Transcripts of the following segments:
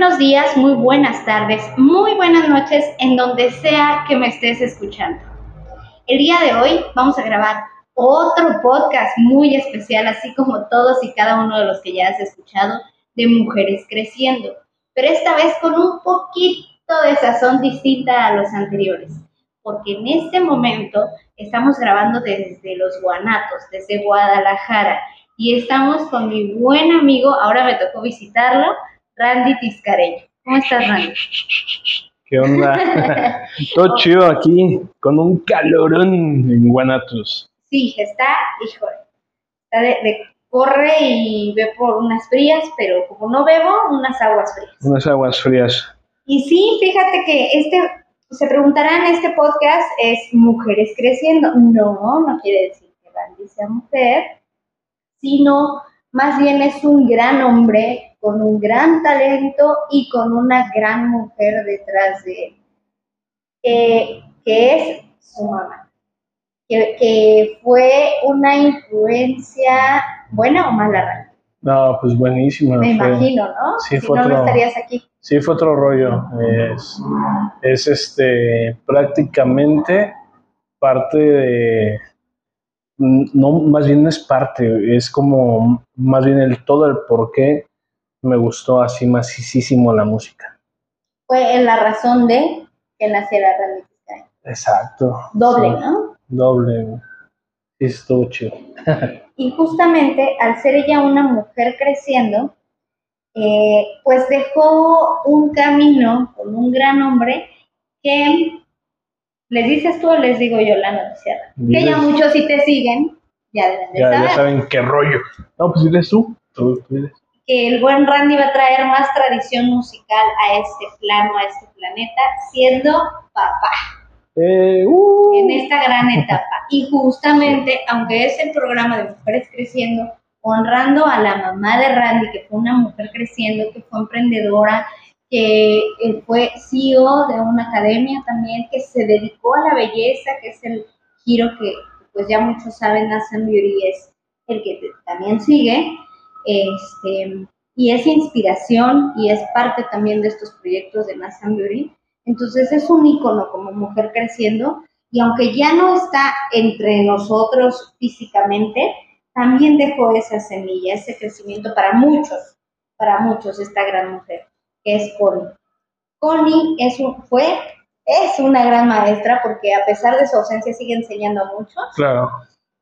buenos días, muy buenas tardes, muy buenas noches en donde sea que me estés escuchando. El día de hoy vamos a grabar otro podcast muy especial, así como todos y cada uno de los que ya has escuchado de Mujeres Creciendo, pero esta vez con un poquito de sazón distinta a los anteriores, porque en este momento estamos grabando desde los Guanatos, desde Guadalajara, y estamos con mi buen amigo, ahora me tocó visitarlo, Randy Tiscareño. ¿Cómo estás, Randy? ¿Qué onda? Todo chido aquí, con un calorón en Guanatos. Sí, está, híjole, está de, corre y ve por unas frías, pero como no bebo, unas aguas frías. Unas aguas frías. Y sí, fíjate que este, se preguntarán, este podcast es Mujeres Creciendo. No, no quiere decir que Randy sea mujer, sino más bien es un gran hombre con un gran talento y con una gran mujer detrás de él, que es su mamá, que, fue una influencia buena o mala. No, pues buenísima. Me imagino, ¿no? Sí, si no, estarías aquí. Sí, fue otro rollo. Es, es este prácticamente parte de, no, más bien es parte, es como más bien el todo el por qué me gustó así masísimo la música. Fue en la razón de que naciera Randy Exacto. Doble, ¿no? Doble. Estuvo chido. y justamente al ser ella una mujer creciendo, eh, pues dejó un camino con un gran hombre que ¿Les dices tú o les digo yo la noticia? Que ya muchos si te siguen, ya deben de ya, saber. Ya saben qué rollo. No, pues diles tú. tú, Que el buen Randy va a traer más tradición musical a este plano, a este planeta, siendo papá. Eh, uh. En esta gran etapa. Y justamente, aunque es el programa de Mujeres Creciendo, honrando a la mamá de Randy, que fue una mujer creciendo, que fue emprendedora, que eh, fue CEO de una academia también que se dedicó a la belleza, que es el giro que pues ya muchos saben, Nathan Beauty es el que también sigue, este, y es inspiración y es parte también de estos proyectos de Nathan Beauty. Entonces es un ícono como mujer creciendo y aunque ya no está entre nosotros físicamente, también dejó esa semilla, ese crecimiento para muchos, para muchos esta gran mujer que es Connie. Connie es fue, es una gran maestra porque a pesar de su ausencia sigue enseñando a muchos. Claro.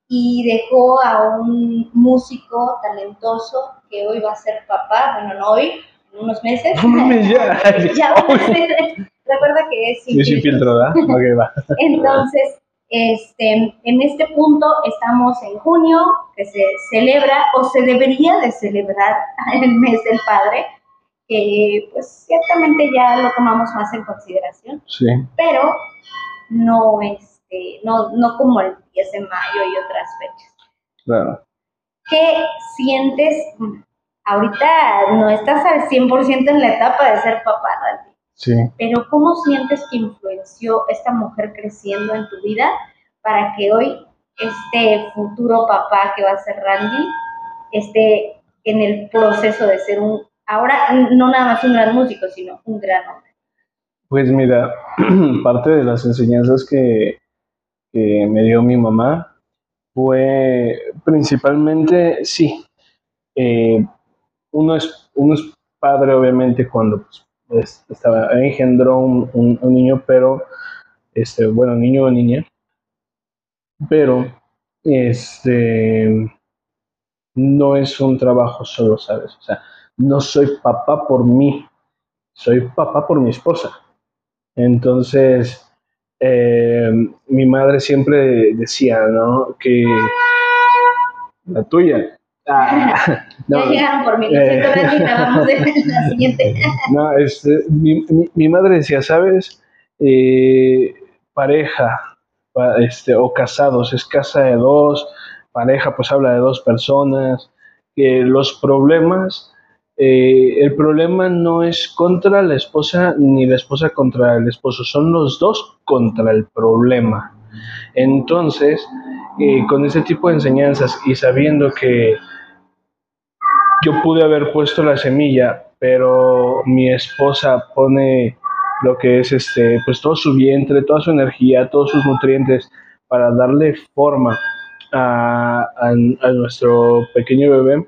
Y dejó a un músico talentoso que hoy va a ser papá, bueno, no hoy, en unos meses. ya. ya Recuerda que es sin, sin filtro, ¿verdad? ok, va. Entonces, este, en este punto estamos en junio, que se celebra o se debería de celebrar el mes del padre, que pues ciertamente ya lo tomamos más en consideración, sí. pero no, este, no, no como el 10 de mayo y otras fechas. Claro. ¿Qué sientes? Ahorita no estás al 100% en la etapa de ser papá, Randy. Sí. Pero ¿cómo sientes que influenció esta mujer creciendo en tu vida para que hoy este futuro papá que va a ser Randy esté en el proceso de ser un ahora no nada más un gran músico, sino un gran hombre? Pues mira, parte de las enseñanzas que, me dio mi mamá fue principalmente, sí, eh, uno, es, uno es padre obviamente cuando pues, estaba, engendró un, un, niño, pero, este, bueno, niño o niña, pero, este, no es un trabajo solo, ¿sabes? O sea, no soy papá por mí, soy papá por mi esposa. Entonces, eh, mi madre siempre decía, ¿no? Que la tuya. Ah, no, ya llegaron por mí, eh, vamos la siguiente. no, este, mi, madre decía, ¿sabes? Eh, pareja este, o casados, es casa de dos, pareja pues habla de dos personas, que los problemas eh, el problema no es contra la esposa ni la esposa contra el esposo, son los dos contra el problema. Entonces, eh, con ese tipo de enseñanzas y sabiendo que yo pude haber puesto la semilla pero mi esposa pone lo que es este, pues todo su vientre, toda su energía, todos sus nutrientes para darle forma a, nuestro pequeño bebé.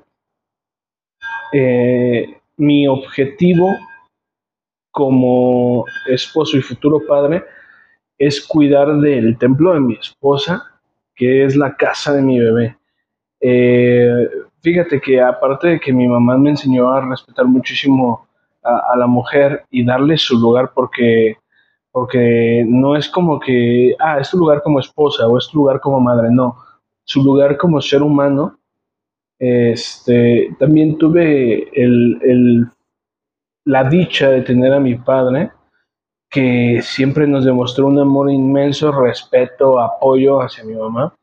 Eh, mi objetivo como esposo y futuro padre es cuidar del templo de mi esposa, que es la casa de mi bebé. Eh, fíjate que aparte de que mi mamá me enseñó a respetar muchísimo a, la mujer y darle su lugar porque, porque no es como que, ah, es tu lugar como esposa o es tu lugar como madre, no, su lugar como ser humano. Este, también tuve el, la dicha de tener a mi padre, que siempre nos demostró un amor inmenso, respeto, apoyo hacia mi mamá.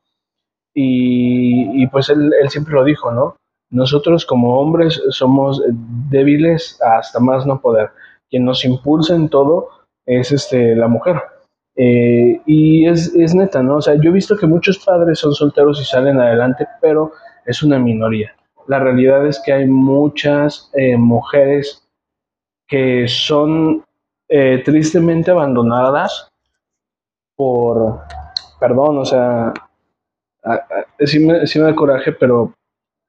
Y, pues él, él, siempre lo dijo, ¿no? Nosotros como hombres somos débiles hasta más no poder. Quien nos impulsa en todo es este, la mujer. Eh, y es, es, neta, ¿no? O sea, yo he visto que muchos padres son solteros y salen adelante, pero es una minoría. La realidad es que hay muchas eh, mujeres que son eh, tristemente abandonadas por, perdón, o sea, sí me, sí me da coraje, pero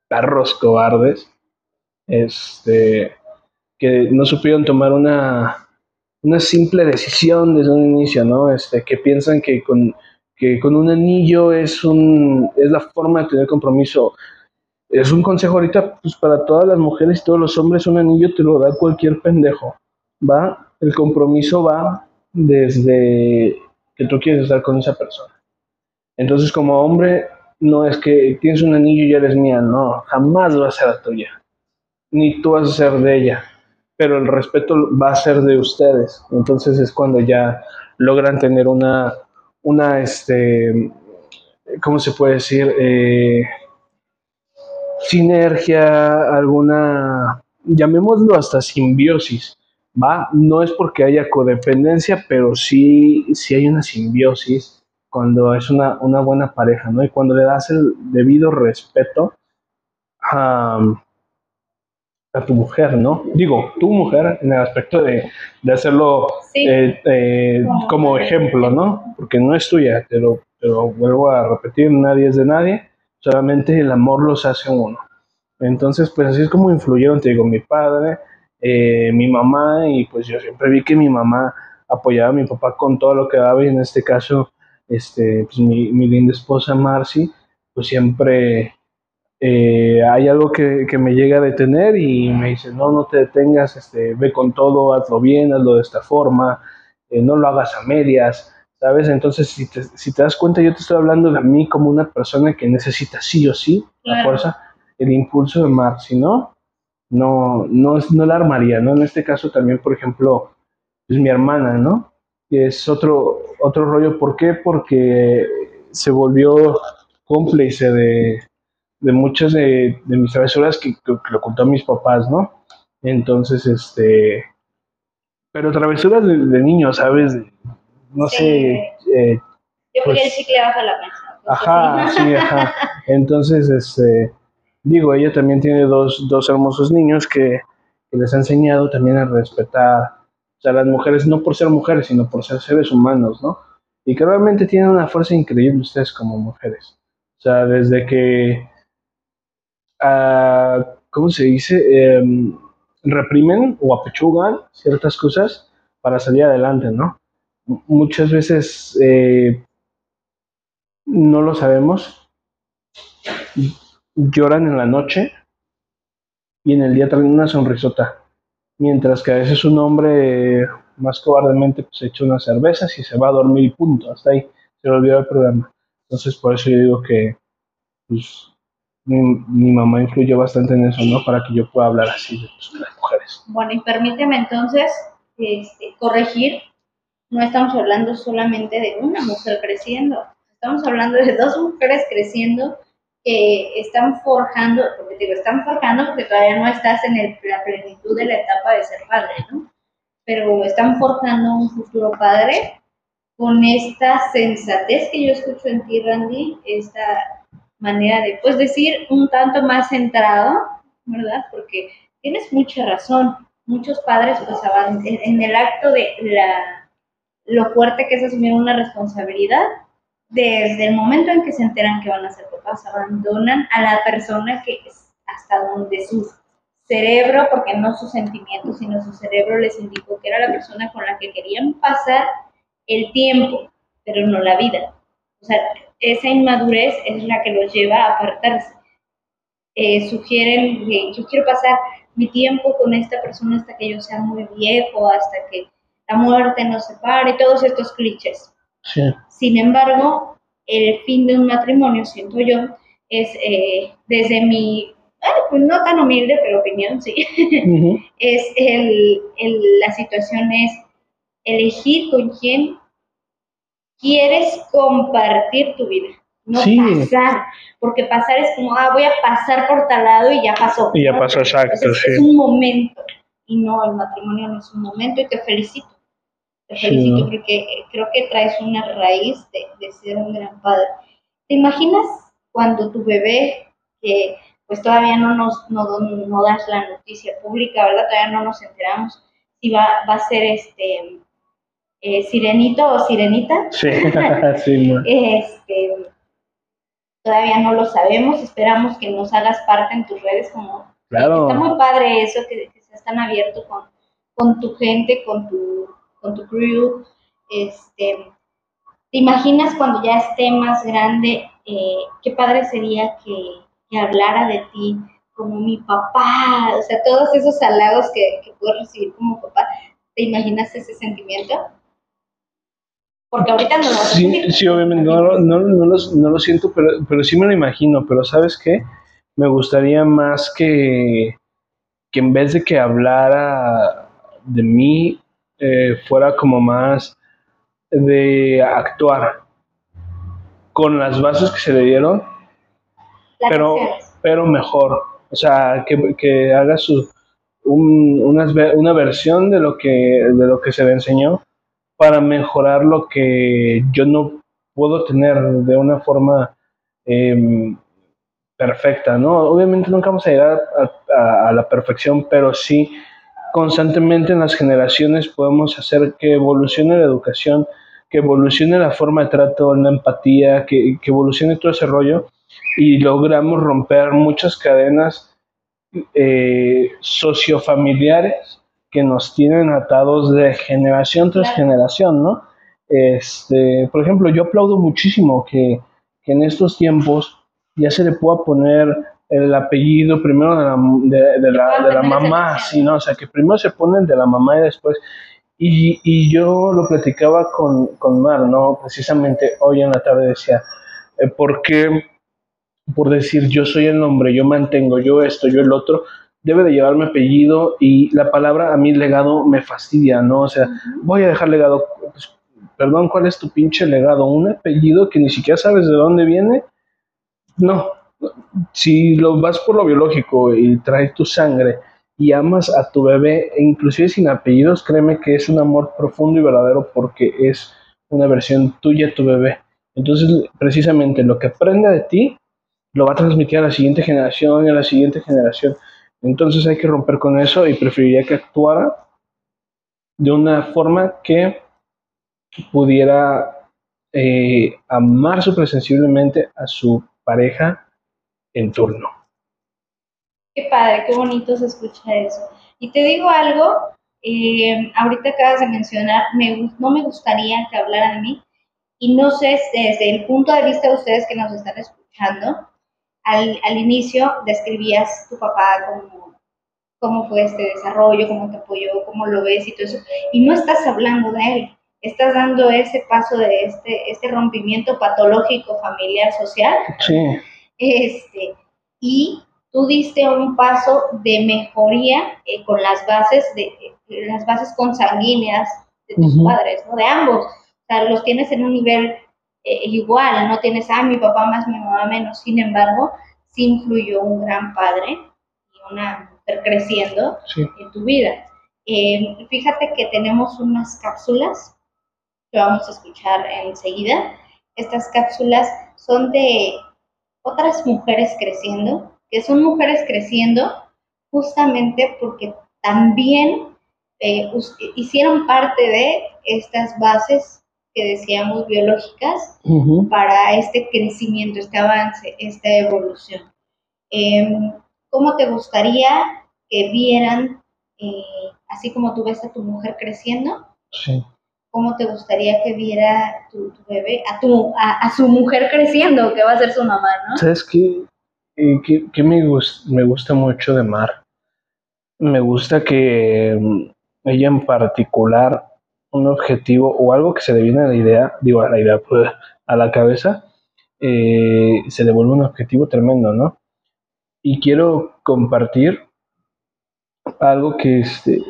perros cobardes, este, que no supieron tomar una, una simple decisión desde un inicio, ¿no? Este, que piensan que con, que con un anillo es, un, es la forma de tener compromiso. Es un consejo ahorita pues, para todas las mujeres y todos los hombres, un anillo te lo da cualquier pendejo, ¿va? El compromiso va desde que tú quieres estar con esa persona. Entonces, como hombre, no es que tienes un anillo y eres mía, no, jamás va a ser la tuya, ni tú vas a ser de ella, pero el respeto va a ser de ustedes. Entonces es cuando ya logran tener una, una, este, ¿cómo se puede decir? Eh, sinergia, alguna, llamémoslo hasta simbiosis, ¿va? No es porque haya codependencia, pero sí, sí hay una simbiosis cuando es una, una buena pareja, ¿no? Y cuando le das el debido respeto a tu mujer, ¿no? Digo, tu mujer en el aspecto de, de hacerlo eh, eh, como ejemplo, ¿no? Porque no es tuya, te lo, vuelvo a repetir, nadie es de nadie, solamente el amor los hace uno. Entonces, pues así es como influyeron, te digo, mi padre, eh, mi mamá, y pues yo siempre vi que mi mamá apoyaba a mi papá con todo lo que daba, y en este caso, este, pues mi, mi linda esposa Marcy, pues siempre eh, hay algo que, que, me llega a detener y me dice, no, no te detengas, este, ve con todo, hazlo bien, hazlo de esta forma, eh, no lo hagas a medias, ¿sabes? Entonces, si te, si te das cuenta, yo te estoy hablando de mí como una persona que necesita sí o sí la fuerza, el impulso de Marcy, ¿no? No, no, no la armaría, ¿no? En este caso también, por ejemplo, es mi hermana, ¿no? Es otro, otro rollo. ¿Por qué? Porque se volvió cómplice de, de muchas de, mis travesuras que, lo contó a mis papás, ¿no? Entonces, este. Pero travesuras de, de niños, ¿sabes? No sé. Eh, Yo pues, el chicle bajo la mesa. Ajá, sí, ajá. Entonces, este. Digo, ella también tiene dos, dos hermosos niños que, que les ha enseñado también a respetar o sea, las mujeres no por ser mujeres, sino por ser seres humanos, ¿no? Y que realmente tienen una fuerza increíble ustedes como mujeres. O sea, desde que, uh, ¿cómo se dice? Em, reprimen o apechugan ciertas cosas para salir adelante, ¿no? Muchas veces eh, no lo sabemos, lloran en la noche y en el día traen una sonrisota mientras que a veces un hombre más cobardemente pues echa unas cervezas y se va a dormir y punto, hasta ahí se olvidó el programa. Entonces por eso yo digo que pues, mi, mamá influyó bastante en eso, ¿no? Para que yo pueda hablar así de, pues, las mujeres. Bueno, y permíteme entonces este, corregir, no estamos hablando solamente de una mujer creciendo, estamos hablando de dos mujeres creciendo que están forjando, porque digo, están forjando porque todavía no estás en la plenitud de la etapa de ser padre, ¿no? Pero están forjando un futuro padre con esta sensatez que yo escucho en ti, Randy, esta manera de, pues decir, un tanto más centrado, ¿verdad? Porque tienes mucha razón. muchos padres pues en el acto de la, lo fuerte que es asumir una responsabilidad, desde el momento en que se enteran que van a ser papás, abandonan a la persona que es hasta donde su cerebro, porque no sus sentimientos, sino su cerebro les indicó que era la persona con la que querían pasar el tiempo, pero no la vida. O sea, esa inmadurez es la que los lleva a apartarse. Eh, sugieren que yo quiero pasar mi tiempo con esta persona hasta que yo sea muy viejo, hasta que la muerte nos separe, todos estos clichés. Sin embargo, el fin de un matrimonio, siento yo, es eh, desde mi, pues no tan humilde, pero opinión, sí, es el, la situación es elegir con quién quieres compartir tu vida, no pasar, porque pasar es como, ah, voy a pasar por tal lado y ya pasó. Y ya pasó, exacto, sí. Es un momento, y no, el matrimonio no es un momento, y te felicito. Te felicito porque creo que traes una raíz de, de, ser un gran padre. ¿Te imaginas cuando tu bebé, que pues todavía no nos no, no das la noticia pública, ¿verdad? Todavía no nos enteramos si va, va a ser este eh, Sirenito o Sirenita. Sí, sí este, todavía no lo sabemos, esperamos que nos hagas parte en tus redes como... Claro. Está muy padre eso, que, que seas tan abierto con, con tu gente, con tu, con tu crew. Este, ¿Te imaginas cuando ya esté más grande, eh, qué padre sería que, que, hablara de ti como mi papá? O sea, todos esos halagos que, que puedo recibir como papá. ¿Te imaginas ese sentimiento? Porque ahorita no lo Sí, sí obviamente, no, no, no, lo, siento, pero, pero sí me lo imagino, pero ¿sabes qué? Me gustaría más que, que en vez de que hablara de mí, eh, fuera como más de actuar con las bases que se le dieron, pero, pero mejor. O sea, que, que haga su, un, una, una versión de lo, que, de lo que se le enseñó para mejorar lo que yo no puedo tener de una forma em, perfecta, ¿no? Obviamente nunca vamos a llegar a, la perfección, pero sí constantemente en las generaciones podemos hacer que evolucione la educación, que evolucione la forma de trato, la empatía, que, que evolucione todo ese rollo y logramos romper muchas cadenas eh, sociofamiliares que nos tienen atados de generación tras generación, ¿no? Este, por ejemplo, yo aplaudo muchísimo que, en estos tiempos ya se le pueda poner el apellido primero de la, de, la, de la mamá, sí, ¿no? O sea, que primero se pone el de la mamá y después... Y, y yo lo platicaba con, con, Mar, ¿no? Precisamente hoy en la tarde decía, eh, ¿por qué por decir yo soy el nombre, yo mantengo, yo esto, yo el otro, debe de llevarme apellido y la palabra a mí legado me fastidia, ¿no? O sea, voy a dejar legado, pues, perdón, ¿cuál es tu pinche legado? ¿Un apellido que ni siquiera sabes de dónde viene? No, si lo vas por lo biológico y traes tu sangre y amas a tu bebé, e inclusive sin apellidos, créeme que es un amor profundo y verdadero porque es una versión tuya de tu bebé. Entonces, precisamente lo que aprende de ti, lo va a transmitir a la siguiente generación y a la siguiente generación. Entonces hay que romper con eso y preferiría que actuara de una forma que pudiera eh, amar súper sensiblemente a su pareja en turno. Qué padre, qué bonito se escucha eso. Y te digo algo, eh, ahorita acabas de mencionar, me, no me gustaría que hablara de mí, y no sé desde el punto de vista de ustedes que nos están escuchando, al, al inicio describías tu papá como cómo fue este desarrollo, cómo te apoyó, cómo lo ves y todo eso, y no estás hablando de él, estás dando ese paso de este, este rompimiento patológico familiar social. Sí. Este, y tú diste un paso de mejoría eh, con las bases de, las bases consanguíneas de tus padres, ¿no? De ambos. O sea, los tienes en un nivel eh, igual, no tienes, ah, mi papá más, mi mamá menos. Sin embargo, sí influyó un gran padre y una mujer creciendo en tu vida. Eh, fíjate que tenemos unas cápsulas que vamos a escuchar enseguida. Estas cápsulas son de otras mujeres creciendo, que son mujeres creciendo justamente porque también eh, hicieron parte de estas bases que decíamos biológicas para este crecimiento, este avance, esta evolución. Em, ¿Cómo te gustaría que vieran, eh, así como tú ves a tu mujer creciendo? Sí. ¿Cómo te gustaría que viera tu, bebé, a, tu, a, su mujer creciendo, que va a ser su mamá, no? ¿Sabes qué? ¿Qué, me, me gusta mucho de Mar? Me gusta que mm, ella en particular, un objetivo o algo que se le viene a la idea, digo a la idea, pues, a la cabeza, eh, se le vuelve un objetivo tremendo, ¿no? Y quiero compartir algo que este,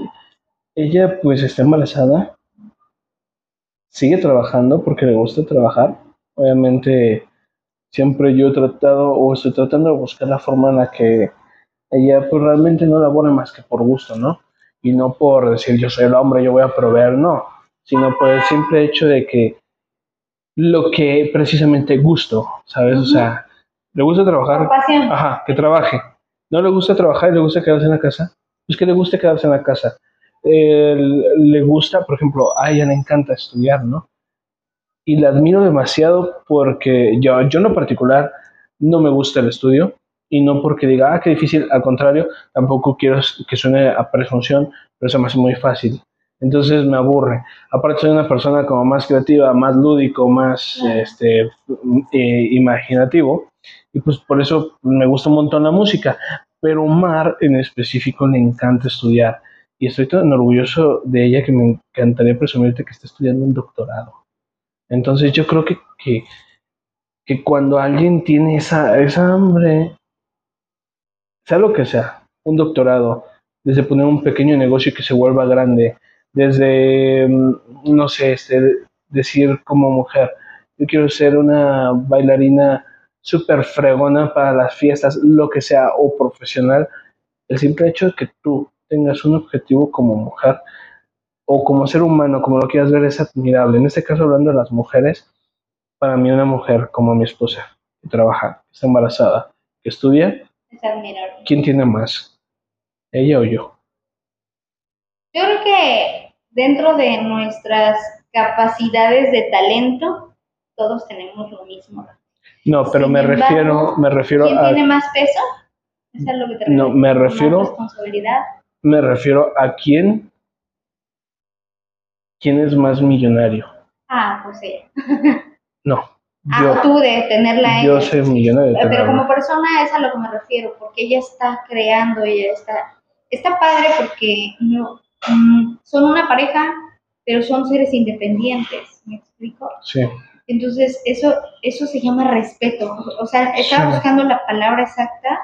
ella pues está embarazada, sigue trabajando porque le gusta trabajar. Obviamente siempre yo he tratado o estoy tratando de buscar la forma en la que ella pues realmente no labora más que por gusto, ¿no? Y no por decir yo soy el hombre, yo voy a proveer, no, sino por el simple hecho de que lo que precisamente gusto, ¿sabes? O sea, le gusta trabajar, ajá, que trabaje. No le gusta trabajar y le gusta quedarse en la casa, pues que le guste quedarse en la casa. le gusta, por ejemplo, a ella le encanta estudiar, ¿no? Y la admiro demasiado porque yo, yo en lo particular no me gusta el estudio, y no porque diga, ah, qué difícil, al contrario, tampoco quiero que suene a presunción, pero se me hace muy fácil. Entonces me aburre. Aparte soy una persona como más creativa, más lúdico, más este, eh, imaginativo, y pues por eso me gusta un montón la música. Pero Mar en específico le encanta estudiar, y estoy tan orgulloso de ella que me encantaría presumirte que está estudiando un doctorado. Entonces yo creo que, que, que cuando alguien tiene esa, esa hambre sea lo que sea, un doctorado, desde poner un pequeño negocio que se vuelva grande, desde, mm, no sé, este, decir como mujer, yo quiero ser una bailarina súper fregona para las fiestas, lo que sea, o profesional, el simple hecho de que tú tengas un objetivo como mujer o como ser humano, como lo quieras ver, es admirable. En este caso, hablando de las mujeres, para mí una mujer como mi esposa, que trabaja, que está embarazada, que estudia, ¿Quién tiene más? ¿Ella o yo? Yo creo que dentro de nuestras capacidades de talento, todos tenemos lo mismo. No, pero me refiero, me refiero ¿quién tiene más peso? ¿Es lo que te No, me refiero. responsabilidad? Me refiero a quién. ¿Quién es más millonario? Ah, pues sí. no. Ah, tú de tenerla Yo soy millonario. Pero como persona es a lo que me refiero, porque ella está creando, ella está, está padre porque no, mm, son una pareja, pero son seres independientes, ¿me explico? Sí. Entonces, eso, eso se llama respeto. O sea, estaba buscando la palabra exacta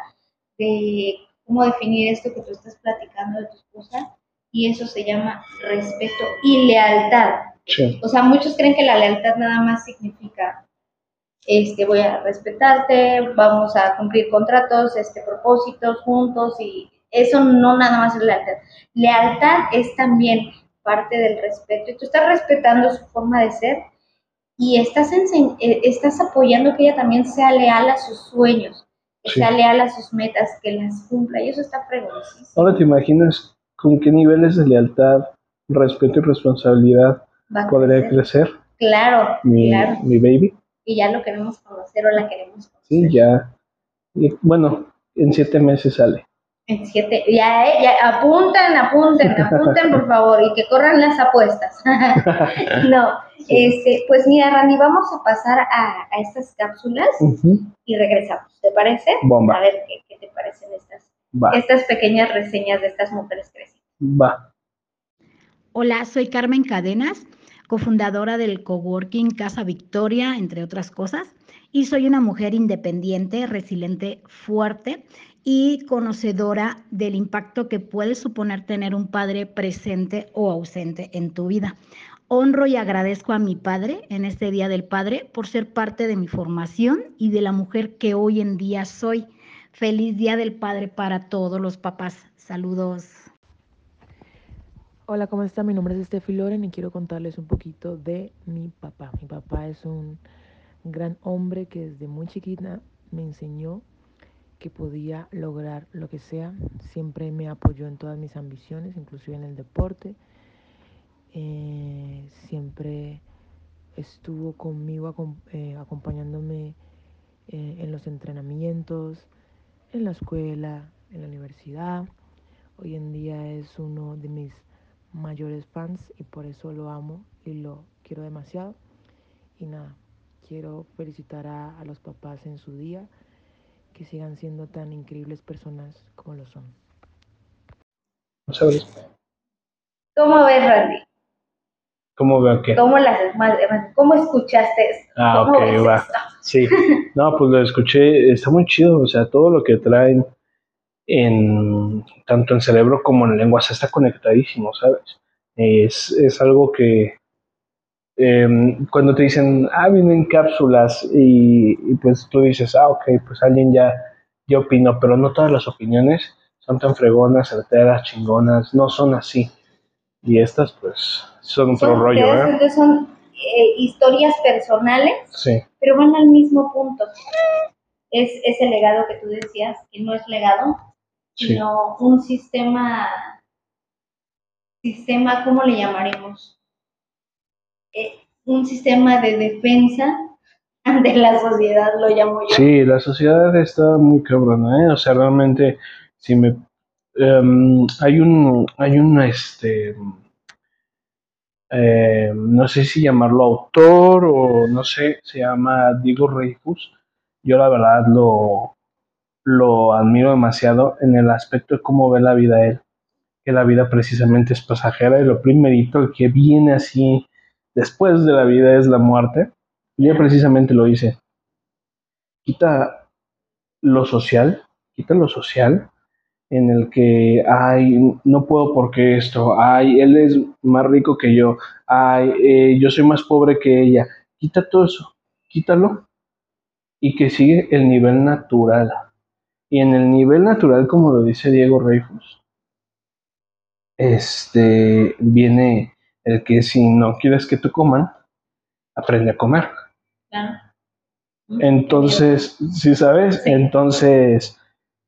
de cómo definir esto que tú estás platicando de tu esposa, y eso se llama respeto y lealtad. Sí. O sea, muchos creen que la lealtad nada más significa este, voy a respetarte, vamos a cumplir contratos, este, propósitos juntos y eso no nada más es lealtad. Lealtad es también parte del respeto y tú estás respetando su forma de ser y estás, eh, estás apoyando que ella también sea leal a sus sueños, que sea leal a sus metas, que las cumpla y eso está fregonísimo. Ahora te imaginas con qué niveles de lealtad, respeto y responsabilidad podría crecer. Claro, claro. Mi baby y ya lo queremos conocer o la queremos conocer. Sí, ya. bueno, en siete meses sale. En siete, ya, eh, ya, apunten, apunten, apunten por favor y que corran las apuestas. no, este, pues mira, Randy, vamos a pasar a, estas cápsulas y regresamos, ¿te parece? Bomba. A ver qué, qué te parecen estas, estas pequeñas reseñas de estas mujeres crecientes. Va. Hola, soy Carmen Cadenas cofundadora del coworking Casa Victoria, entre otras cosas. Y soy una mujer independiente, resiliente, fuerte y conocedora del impacto que puede suponer tener un padre presente o ausente en tu vida. Honro y agradezco a mi padre en este Día del Padre por ser parte de mi formación y de la mujer que hoy en día soy. Feliz Día del Padre para todos los papás. Saludos. Hola, ¿cómo están? Mi nombre es Steffi Loren y quiero contarles un poquito de mi papá. Mi papá es un gran hombre que desde muy chiquita me enseñó que podía lograr lo que sea. Siempre me apoyó en todas mis ambiciones, inclusive en el deporte. Eh, siempre estuvo conmigo eh, acompañándome eh, en los entrenamientos, en la escuela, en la universidad. Hoy en día es uno de mis mayores fans y por eso lo amo y lo quiero demasiado. Y nada, quiero felicitar a, los papás en su día, que sigan siendo tan increíbles personas como lo son. ¿Cómo ves, Randy? ¿Cómo veo qué? ¿Cómo, las, ¿Cómo escuchaste esto? Ah, ok, va. Sí, no, pues lo escuché, está muy chido, o sea, todo lo que traen en tanto en cerebro como en lengua está conectadísimo, ¿sabes? Es, es algo que em, cuando te dicen, ah, vienen cápsulas y, pues tú dices, ah, ok, pues alguien ya, ya opinó, pero no todas las opiniones son tan fregonas, certeras, chingonas, no son así. Y estas pues son otro rollo, ¿eh? Son eh, historias personales, sí. pero van al mismo punto. Es ese legado que tú decías, que no es legado, sino un sistema, sistema, ¿cómo le llamaremos? Eh, un sistema de defensa ante la sociedad, lo llamo yo. Sí, la sociedad está muy cabrona, ¿eh? O sea, realmente, si me... Em, hay un, hay un, este... Eh, no sé si llamarlo autor o no sé, se llama Diego Reifus. Yo la verdad lo, lo admiro demasiado en el aspecto de cómo ve la vida él, que la vida precisamente es pasajera y lo primerito que viene así después de la vida es la muerte. Y él precisamente lo dice, quita lo social, quita lo social en el que, ay, no puedo porque esto, ay, él es más rico que yo, ay, eh, yo soy más pobre que ella, quita todo eso, quítalo y que sigue el nivel natural y en el nivel natural, como lo dice Diego Reifus, este, viene el que si no quieres que te coman, aprende a comer. Entonces, si sabes, entonces,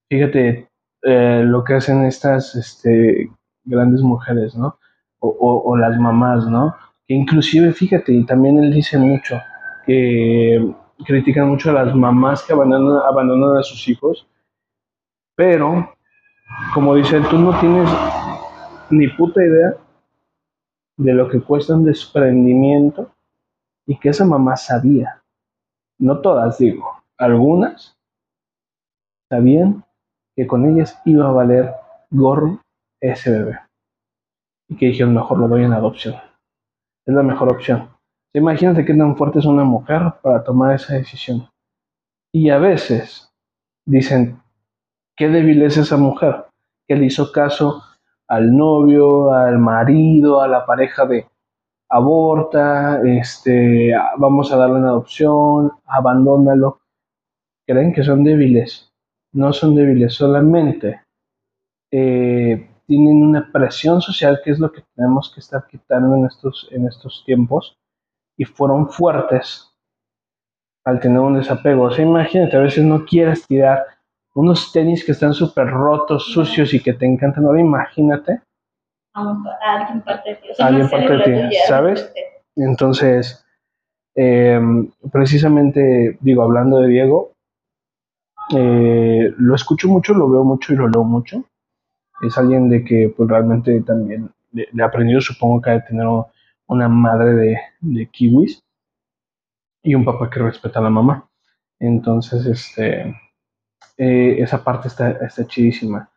fíjate eh, lo que hacen estas este, grandes mujeres, ¿no? O, las mamás, ¿no? Que inclusive, fíjate, y también él dice mucho, que critican mucho a las mamás que abandonan, abandonan a sus hijos pero, como dice, tú no tienes ni puta idea de lo que cuesta un desprendimiento y que esa mamá sabía. No todas, digo, algunas sabían que con ellas iba a valer gorro ese bebé. Y que dijeron, mejor lo doy en adopción. Es la mejor opción. Imagínate qué tan fuerte es una mujer para tomar esa decisión. Y a veces dicen, Qué débil es esa mujer que le hizo caso al novio, al marido, a la pareja de aborta, este, vamos a darle una adopción, abandónalo. Creen que son débiles. No son débiles, solamente eh, tienen una presión social que es lo que tenemos que estar quitando en estos, en estos tiempos y fueron fuertes al tener un desapego. O sea, imagínate, a veces no quieres tirar unos tenis que están súper rotos, sucios y que te encantan. Ahora imagínate. A alguien parte de ti. alguien parte de ti, ¿sabes? Entonces, precisamente, digo, hablando de Diego, eh, lo escucho mucho, lo veo mucho y lo leo mucho. Es alguien de que pues realmente también le, he aprendido, supongo que ha de tener una madre de, de kiwis y un papá que respeta a la mamá. Entonces, este, eh, esa parte está, está chidísima.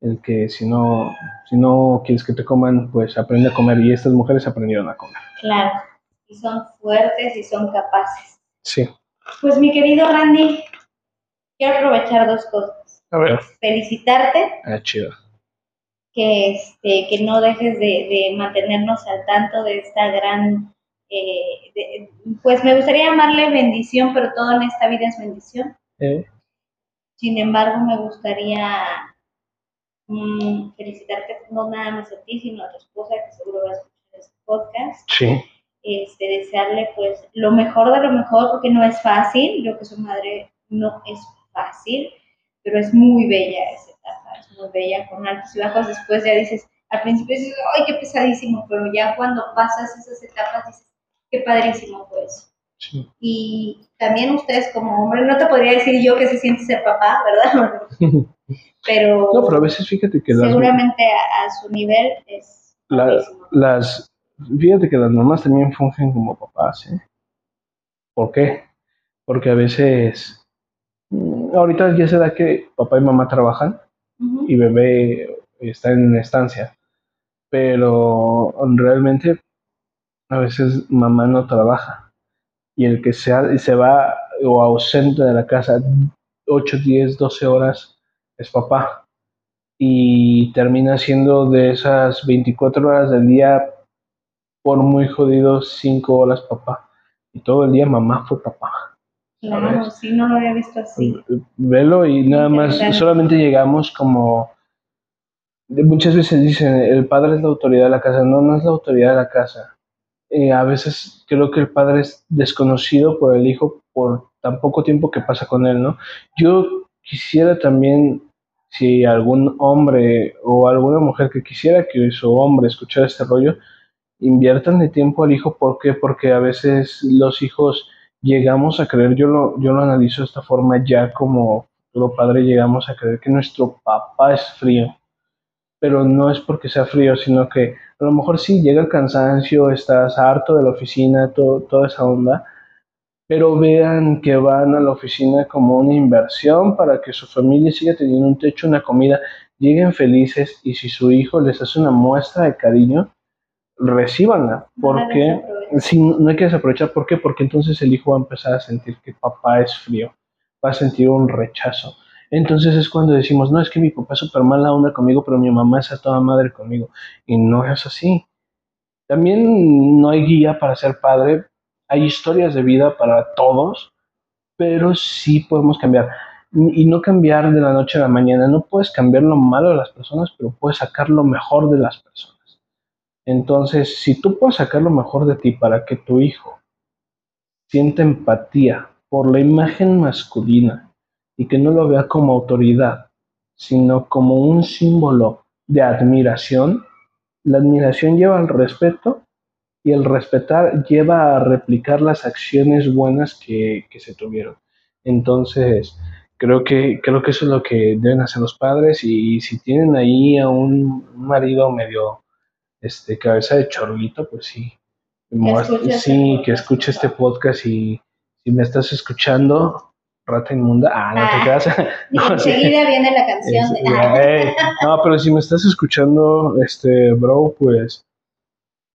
El que si no, si no quieres que te coman, pues aprende a comer. Y estas mujeres aprendieron a comer. Claro, y son fuertes y son capaces. Sí. Pues mi querido Randy, quiero aprovechar dos cosas. A ver. Felicitarte. Ah, chido. Que, este, que no dejes de, mantenernos al tanto de esta gran eh, pues me gustaría llamarle bendición, pero todo en esta vida es bendición. Eh. Sin embargo, me gustaría mm, felicitarte no nada más a ti, sino a tu esposa, que seguro va a escuchar este podcast. Sí. Este, desearle pues lo mejor de lo mejor, porque no es fácil, yo que soy madre no es fácil, pero es muy bella esa etapa, es muy bella, con altos y bajos, después ya dices, al principio dices, ay, qué pesadísimo, pero ya cuando pasas esas etapas dices, qué padrísimo fue eso. Sí. Y también ustedes como hombre, no te podría decir yo que se siente ser papá, ¿verdad? pero, No, pero a veces fíjate que las, seguramente a, a su nivel es la- las fíjate que las mamás también fungen como papás, ¿eh? ¿Por qué? Porque a veces mm, ahorita ya se da que papá y mamá trabajan y bebé está en estancia, pero realmente a veces mamá no trabaja y el que se, se va o ausente de la casa 8, 10, 12 horas es papá y termina siendo de esas 24 horas del día por muy jodido 5 horas papá y todo el día mamá fue papá. Claro, sí, no lo había visto así. Velo y nada más, solamente llegamos como... Muchas veces dicen, el padre es la autoridad de la casa. No, no es la autoridad de la casa. Eh, a veces creo que el padre es desconocido por el hijo por tan poco tiempo que pasa con él, ¿no? Yo quisiera también, si algún hombre o alguna mujer que quisiera que su hombre escuchara este rollo, inviertan de tiempo al hijo. ¿Por qué? Porque a veces los hijos llegamos a creer, yo lo, yo lo analizo de esta forma ya como futuro padre, llegamos a creer que nuestro papá es frío. Pero no es porque sea frío, sino que a lo mejor sí llega el cansancio, estás harto de la oficina, todo, toda esa onda. Pero vean que van a la oficina como una inversión para que su familia siga teniendo un techo, una comida, lleguen felices y si su hijo les hace una muestra de cariño, recíbanla. Porque. Sí, no hay que desaprovechar. ¿Por qué? Porque entonces el hijo va a empezar a sentir que papá es frío, va a sentir un rechazo. Entonces es cuando decimos, no, es que mi papá es súper mala onda conmigo, pero mi mamá es a toda madre conmigo. Y no es así. También no hay guía para ser padre, hay historias de vida para todos, pero sí podemos cambiar. Y no cambiar de la noche a la mañana. No puedes cambiar lo malo de las personas, pero puedes sacar lo mejor de las personas. Entonces, si tú puedes sacar lo mejor de ti para que tu hijo sienta empatía por la imagen masculina y que no lo vea como autoridad, sino como un símbolo de admiración, la admiración lleva al respeto y el respetar lleva a replicar las acciones buenas que, que se tuvieron. Entonces, creo que, creo que eso es lo que deben hacer los padres y, si tienen ahí a un marido medio este, cabeza de chorlito, pues sí. este sí, que podcast, escuche este podcast y si me estás escuchando, rata inmunda, ah, no te Ah. creas. No, sí. enseguida viene la canción Es- de... ey. No, pero si me estás escuchando, este, bro, pues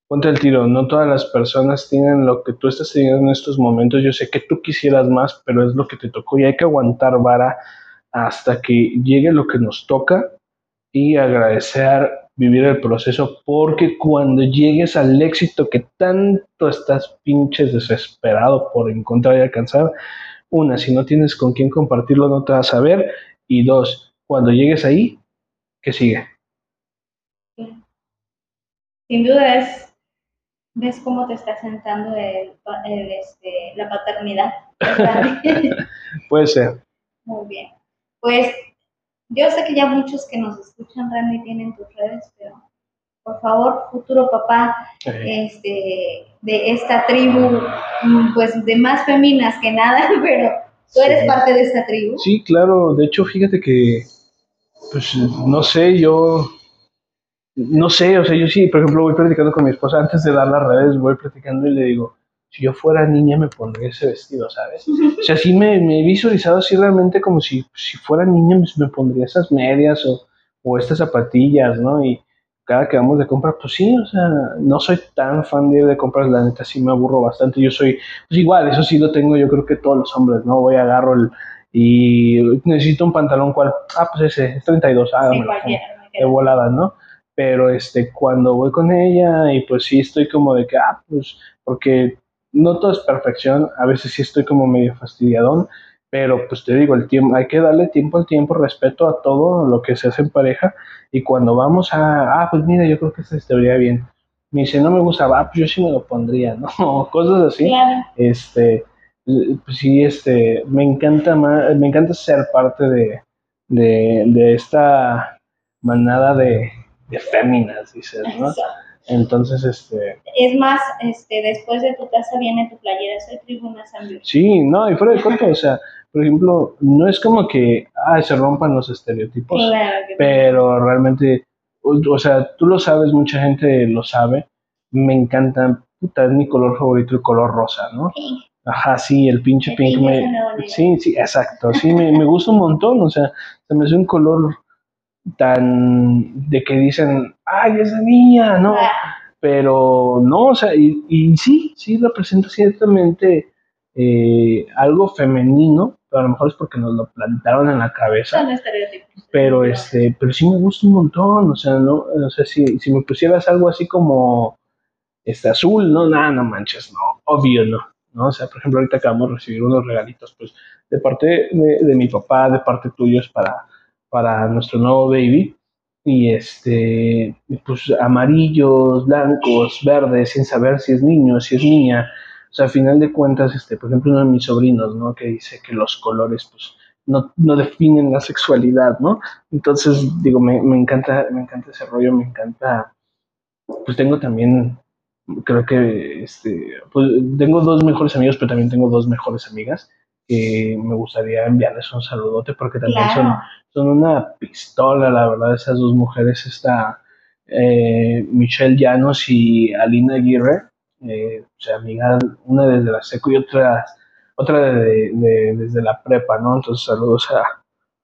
ponte el tiro. No todas las personas tienen lo que tú estás teniendo en estos momentos. Yo sé que tú quisieras más, pero es lo que te tocó y hay que aguantar vara hasta que llegue lo que nos toca y agradecer vivir el proceso porque cuando llegues al éxito que tanto estás pinches desesperado por encontrar y alcanzar, una, si no tienes con quién compartirlo no te vas a ver y dos, cuando llegues ahí, ¿qué sigue? Sin duda es, ves cómo te está sentando el, este, la paternidad. Puede ser. Muy bien. Pues yo sé que ya muchos que nos escuchan, Randy, tienen tus redes, pero por favor, futuro papá este, de esta tribu, mm, pues de más féminas que nada, pero tú eres Sí. parte de esta tribu. Sí, claro. De hecho, fíjate que, pues, no sé, yo, no sé, o sea, yo sí, por ejemplo, voy platicando con mi esposa antes de dar las redes, voy platicando y le digo, si yo fuera niña me pondría ese vestido, ¿sabes? O sea, sí me, me he visualizado así realmente como si, si fuera niña me, me pondría esas medias o, o estas zapatillas, ¿no? Y cada que vamos de compra, pues sí, o sea, no soy tan fan de ir de compras, la neta sí me aburro bastante. Yo soy, pues igual, eso sí lo tengo yo creo que todos los hombres, ¿no? Voy, agarro el, y necesito un pantalón, ¿cuál? Ah, pues ese, es 32, ah, Sí, cualquiera. de volada, ¿no? Pero este, cuando voy con ella y pues sí estoy como de que, ah, pues, porque no todo es perfección, a veces sí estoy como medio fastidiadón, pero pues te digo, el tiempo, hay que darle tiempo al tiempo, respeto a todo lo que se hace en pareja y cuando vamos a, ah, pues mira, yo creo que este te vería bien. Me dice, no me gusta, ah, pues yo sí me lo pondría, ¿no? Cosas así Claro. este pues sí este me encanta ma- me encanta ser parte de, de, de esta manada de, de féminas, dices, ¿no? Eso. Entonces, este, Es más, este, después de tu casa viene tu playera, soy tribuna San Luis. sí, no, y fuera de corto, o sea, por ejemplo, no es como que, ah, se rompan los estereotipos, Claro pero realmente, o, o sea, tú lo sabes, mucha gente lo sabe, me encanta, puta, es mi color favorito, el color rosa, ¿no? Sí, Ajá, sí, el pinche El pink me... Sí, sí, exacto, sí, me, me gusta un montón, o sea, se me hace un color tan de que dicen, ay, es de niña, ¿no? Ah, Pero no, o sea, y, y sí, sí representa ciertamente eh, algo femenino, pero a lo mejor es porque nos lo plantaron en la cabeza, son estereotipos. pero este, pero sí me gusta un montón, o sea, no, o sea, si, si me pusieras algo así como este azul, no, nada, no manches, no, obvio no, ¿no? O sea, por ejemplo, ahorita acabamos de recibir unos regalitos, pues, de parte de, de mi papá, de parte tuyos para, para nuestro nuevo baby, y este, pues amarillos, blancos, verdes, sin saber si es niño, si es niña, o sea, al final de cuentas, este, por ejemplo, uno de mis sobrinos, ¿no? Que dice que los colores, pues, no, no definen la sexualidad, ¿no? Entonces, digo, me, me encanta, me encanta ese rollo, me encanta, pues tengo también, creo que, este, pues tengo dos mejores amigos, pero también tengo dos mejores amigas que me gustaría enviarles un saludote porque también son, son una pistola, la verdad, esas dos mujeres, esta eh, Michelle Llanos y Alina Aguirre, eh, o sea, amiga, una desde la seco y otra, otra de- de- desde la prepa, ¿no? Entonces, saludos a,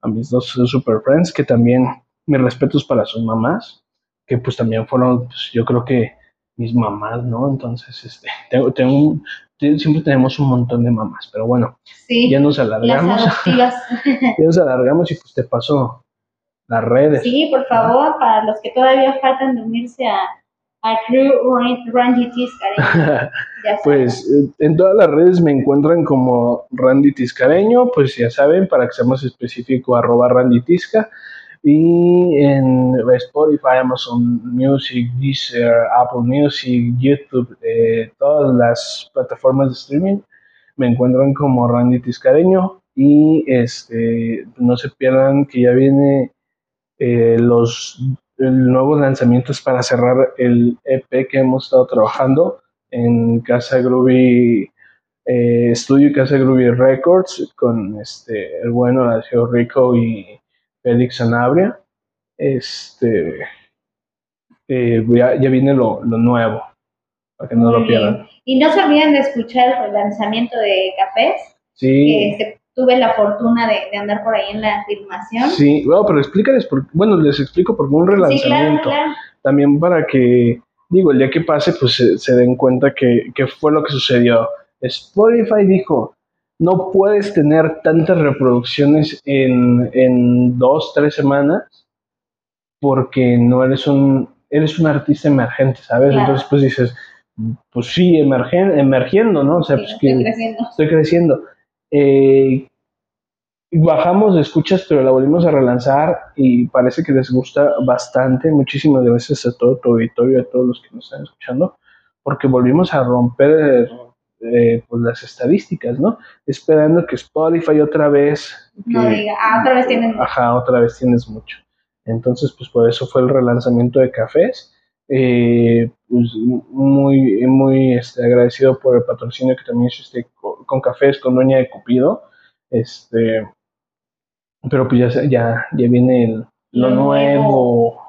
a mis dos super friends, que también mis respetos para sus mamás, que pues también fueron, pues, yo creo que mis mamás, ¿no? Entonces, este, tengo, tengo siempre tenemos un montón de mamás, pero bueno, sí, ya nos las alargamos, adoptivas. ya nos alargamos y pues te paso las redes. Sí, por favor, para los que todavía faltan de unirse a, a. Pues en todas las redes me encuentran como Randy Tiscareño, pues ya saben, para que sea más específico, arroba Randy Tisca. Y en Spotify, Amazon Music, Deezer, Apple Music, YouTube, eh, todas las plataformas de streaming me encuentran como Randy Tiscareño. Y este, no se pierdan que ya viene eh, los el nuevos lanzamientos para cerrar el EP que hemos estado trabajando en Casa Groovy eh, Studio Casa Groovy Records con este el bueno Horacio Rico y Félix Sanabria. Este eh, ya, ya viene lo, lo nuevo para que no Muy lo pierdan. bien. Y no se olviden de escuchar el lanzamiento de Cafés. Sí, este, tuve la fortuna de, de andar por ahí en la filmación. sí, bueno, pero explícales, por, bueno, les explico por un Sí, claro, relanzamiento. claro. también para que, digo, el día que pase, pues se, se den cuenta que, que fue lo que sucedió. Spotify dijo, no puedes tener tantas reproducciones en, en dos, tres semanas porque no eres un, eres un artista emergente, ¿sabes? Claro. Entonces, pues dices, pues sí, emergen, emergiendo, ¿no? O sea, Sí, pues estoy que creciendo. estoy creciendo. Eh, bajamos de escuchas, pero la volvimos a relanzar y parece que les gusta bastante. Muchísimas gracias a todo tu auditorio, a todos los que nos están escuchando, porque volvimos a romper eh, pues las estadísticas, ¿no? Esperando que Spotify otra vez... No que- diga, ah, otra vez tienen. Ajá, otra vez tienes mucho. Entonces, pues por eso fue el relanzamiento de cafés. Eh, pues, muy, muy este, agradecido por el patrocinio que también hiciste con, con cafés, con Dueña de Cupido. Este, pero pues ya, ya, ya viene el- lo, Lo nuevo. nuevo.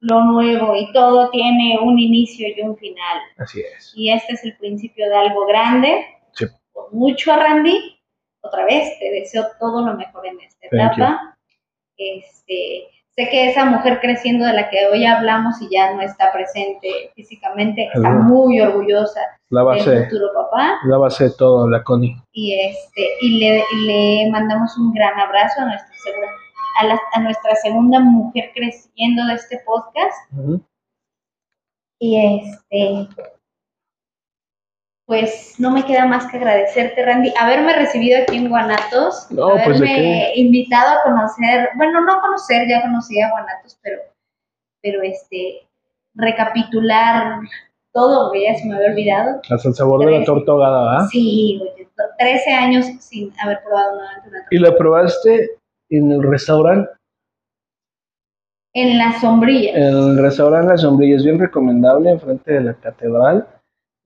Lo nuevo y todo tiene un inicio y un final. Así es. Y este es el principio de algo grande. Sí. Con mucho, Randy. Otra vez, te deseo todo lo mejor en esta Thank etapa. Este, sé que esa mujer creciendo de la que hoy hablamos y ya no está presente físicamente, está muy orgullosa La del base, futuro papá. la base de todo, la Connie. Y, este, y, le, y le mandamos un gran abrazo a nuestra, segura- a, la- a nuestra segunda mujer creciendo de este podcast. Y este, pues no me queda más que agradecerte, Randy, haberme recibido aquí en Guanatos, No, pues, ¿de haberme invitado a conocer, bueno, no conocer, ya conocía Guanatos, pero, pero este, recapitular todo, ya se me había olvidado. Hasta el sabor de la torta ahogada, ¿verdad? Sí, oye, 13 años sin haber probado nuevamente una ¿Y la probaste en el restaurante En las sombrillas. El restaurante La Sombrilla es bien recomendable enfrente de la catedral.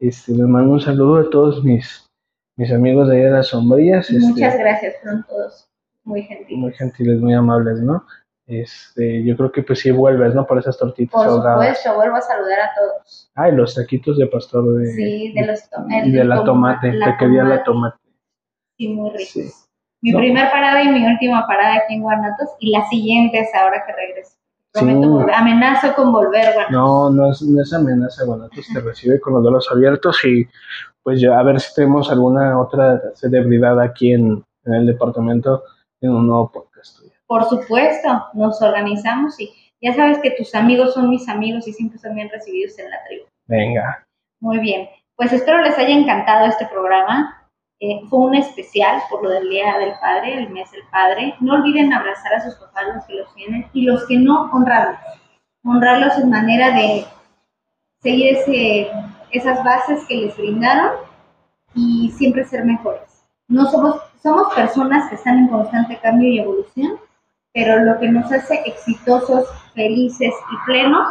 Este, les mando un saludo a todos mis, mis amigos de ahí de Las Sombrillas. este, Muchas gracias, fueron todos muy gentiles. muy gentiles, muy amables, ¿no? Este, yo creo que pues sí vuelves, ¿no? Por esas tortitas Por supuesto, vuelvo a saludar a todos. Ay, los taquitos de pastor de, Sí, de los to- y de la toma- tomate, la taquería la tomate. tomate. Sí, muy ricos. Sí. Mi No. primer parada y mi última parada aquí en Guanatos y la siguiente es ahora que regreso. Prometo Sí. amenazo con volver, Guanatos. No, no es, no es amenaza, Guanatos te recibe con los brazos abiertos y pues ya a ver si tenemos alguna otra celebridad aquí en, en el departamento en un nuevo podcast. Por supuesto, nos organizamos y ya sabes que tus amigos son mis amigos y siempre son bien recibidos en la tribu. Venga, Muy bien, pues espero les haya encantado este programa. Eh, fue un especial por lo del Día del Padre, el mes del Padre. No olviden abrazar a sus papás los que los tienen y los que no, honrarlos. Honrarlos en manera de seguir esas bases que les brindaron y siempre ser mejores. No somos, somos personas que están en constante cambio y evolución, pero lo que nos hace exitosos, felices y plenos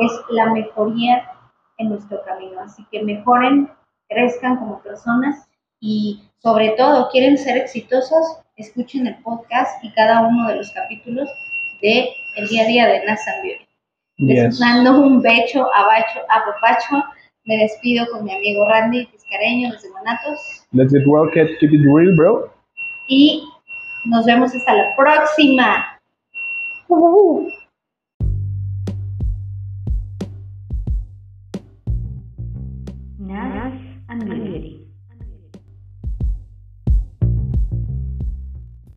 es la mejoría en nuestro camino. Así que mejoren, crezcan como personas y sobre todo, quieren ser exitosos, escuchen el podcast y cada uno de los capítulos de El Día a Día de Nathan Beauty. Les yes. mando un becho, abacho, apapacho. Me despido con mi amigo Randy Tiscareño desde Guanatos Let's get work it, keep it real, bro. y nos vemos hasta la próxima. Nas and Beauty.